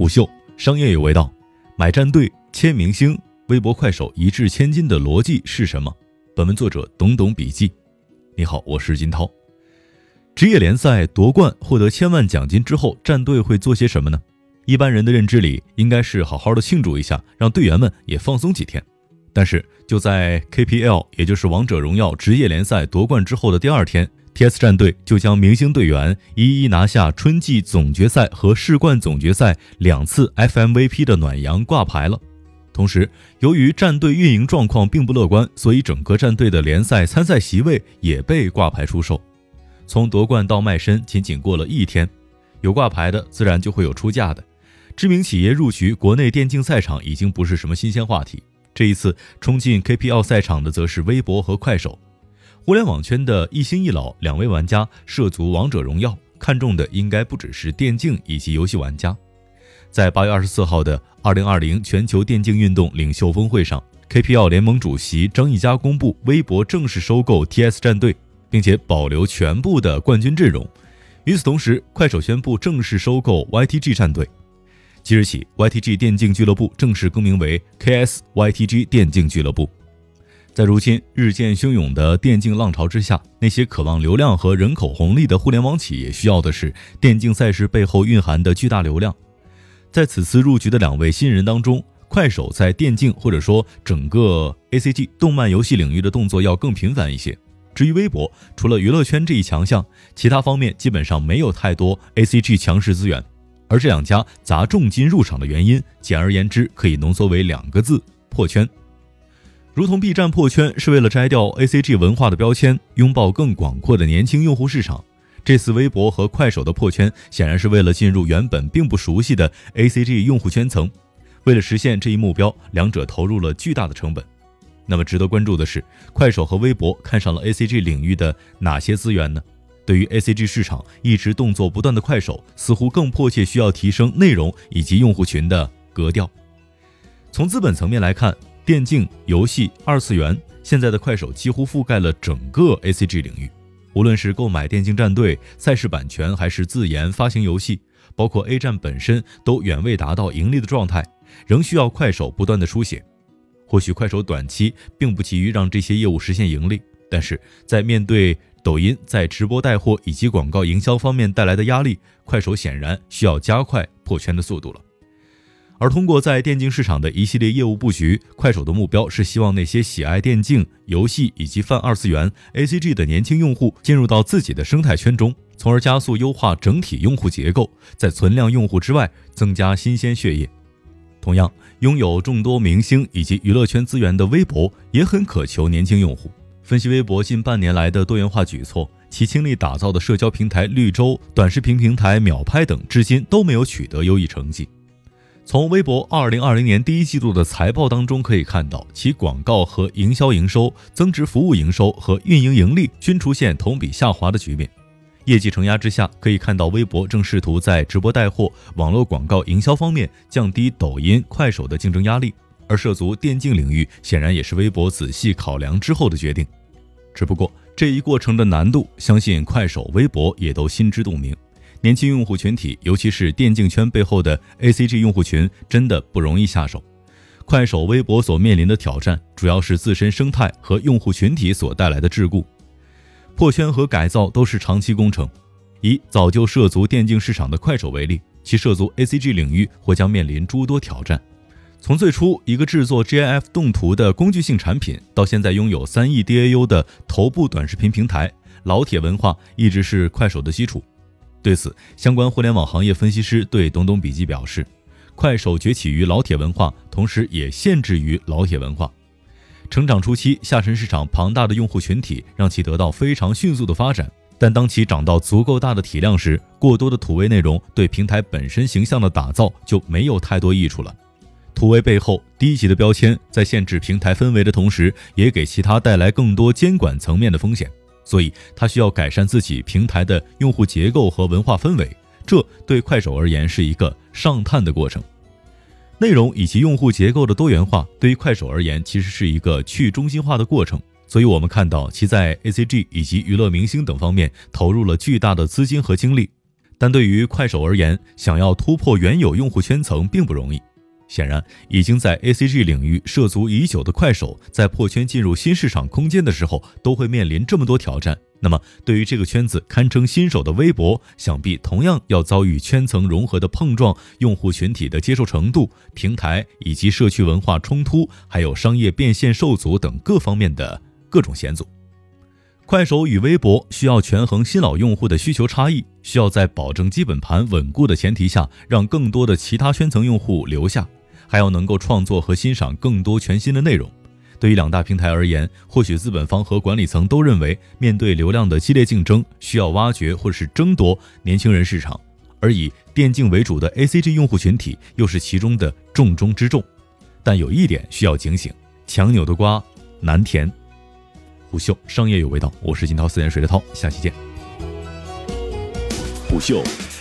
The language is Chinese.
虎嗅商业有味道，买战队、签明星，微博、快手一掷千金的逻辑是什么？本文作者懂懂笔记。你好，我是金涛。职业联赛夺冠获得千万奖金之后，战队会做些什么呢？一般人的认知里，应该是好好的庆祝一下，让队员们也放松几天。但是就在 KPL，也就是王者荣耀职业联赛夺冠之后的第二天，TS 战队就将明星队员一一拿下春季总决赛和世冠总决赛两次 FMVP 的暖阳挂牌了。同时，由于战队运营状况并不乐观，所以整个战队的联赛参赛席位也被挂牌出售。从夺冠到卖身，仅仅过了一天，有挂牌的，自然就会有出价的。知名企业入局国内电竞赛场已经不是什么新鲜话题。这一次冲进 KPL 赛场的，则是微博和快手。互联网圈的一新一老两位玩家涉足王者荣耀，看中的应该不只是电竞以及游戏玩家。在八月二十四号的二零二零全球电竞运动领袖峰会上，KPL 联盟主席张一佳公布，微博正式收购 TS 战队，并且保留全部的冠军阵容。与此同时，快手宣布正式收购 YTG 战队。即日起，YTG 电竞俱乐部正式更名为 KSYTG 电竞俱乐部。在如今日渐汹涌的电竞浪潮之下，那些渴望流量和人口红利的互联网企业需要的是电竞赛事背后蕴含的巨大流量。在此次入局的两位新人当中，快手在电竞或者说整个 ACG 动漫游戏领域的动作要更频繁一些。至于微博，除了娱乐圈这一强项，其他方面基本上没有太多 ACG 强势资源。而这两家砸重金入场的原因，简而言之，可以浓缩为两个字：破圈。如同 B 站破圈是为了摘掉 ACG 文化的标签，拥抱更广阔的年轻用户市场，这次微博和快手的破圈，显然是为了进入原本并不熟悉的 ACG 用户圈层。为了实现这一目标，两者投入了巨大的成本。那么，值得关注的是，快手和微博看上了 ACG 领域的哪些资源呢？对于 ACG 市场一直动作不断的快手，似乎更迫切需要提升内容以及用户群的格调。从资本层面来看，电竞、游戏、二次元，现在的快手几乎覆盖了整个 ACG 领域。无论是购买电竞战队、赛事版权，还是自研发行游戏，包括 A 站本身，都远未达到盈利的状态，仍需要快手不断的书写。或许快手短期并不急于让这些业务实现盈利，但是在面对抖音在直播带货以及广告营销方面带来的压力，快手显然需要加快破圈的速度了。而通过在电竞市场的一系列业务布局，快手的目标是希望那些喜爱电竞游戏以及泛二次元 ACG 的年轻用户进入到自己的生态圈中，从而加速优化整体用户结构，在存量用户之外增加新鲜血液。同样，拥有众多明星以及娱乐圈资源的微博也很渴求年轻用户。分析微博近半年来的多元化举措，其倾力打造的社交平台绿洲、短视频平台秒拍等，至今都没有取得优异成绩。从微博二零二零年第一季度的财报当中可以看到，其广告和营销营收、增值服务营收和运营盈利均出现同比下滑的局面。业绩承压之下，可以看到微博正试图在直播带货、网络广告营销方面降低抖音、快手的竞争压力，而涉足电竞领域，显然也是微博仔细考量之后的决定。只不过这一过程的难度，相信快手、微博也都心知肚明。年轻用户群体，尤其是电竞圈背后的 ACG 用户群，真的不容易下手。快手、微博所面临的挑战，主要是自身生态和用户群体所带来的桎梏。破圈和改造都是长期工程。以早就涉足电竞市场的快手为例，其涉足 ACG 领域或将面临诸多挑战。从最初一个制作 GIF 动图的工具性产品，到现在拥有三亿 DAU 的头部短视频平台，老铁文化一直是快手的基础。对此，相关互联网行业分析师对东东笔记表示，快手崛起于老铁文化，同时也限制于老铁文化。成长初期，下沉市场庞大的用户群体让其得到非常迅速的发展，但当其长到足够大的体量时，过多的土味内容对平台本身形象的打造就没有太多益处了。土味背后低级的标签，在限制平台氛围的同时，也给其他带来更多监管层面的风险。所以，它需要改善自己平台的用户结构和文化氛围。这对快手而言是一个上探的过程。内容以及用户结构的多元化，对于快手而言，其实是一个去中心化的过程。所以我们看到其在 ACG 以及娱乐明星等方面投入了巨大的资金和精力。但对于快手而言，想要突破原有用户圈层并不容易。显然，已经在 A C G 领域涉足已久的快手，在破圈进入新市场空间的时候，都会面临这么多挑战。那么，对于这个圈子堪称新手的微博，想必同样要遭遇圈层融合的碰撞、用户群体的接受程度、平台以及社区文化冲突，还有商业变现受阻等各方面的各种险阻。快手与微博需要权衡新老用户的需求差异，需要在保证基本盘稳固的前提下，让更多的其他圈层用户留下。还要能够创作和欣赏更多全新的内容。对于两大平台而言，或许资本方和管理层都认为，面对流量的激烈竞争，需要挖掘或是争夺年轻人市场，而以电竞为主的 A C G 用户群体又是其中的重中之重。但有一点需要警醒：强扭的瓜难甜。虎嗅商业有味道，我是金涛，四点水的涛，下期见。虎嗅。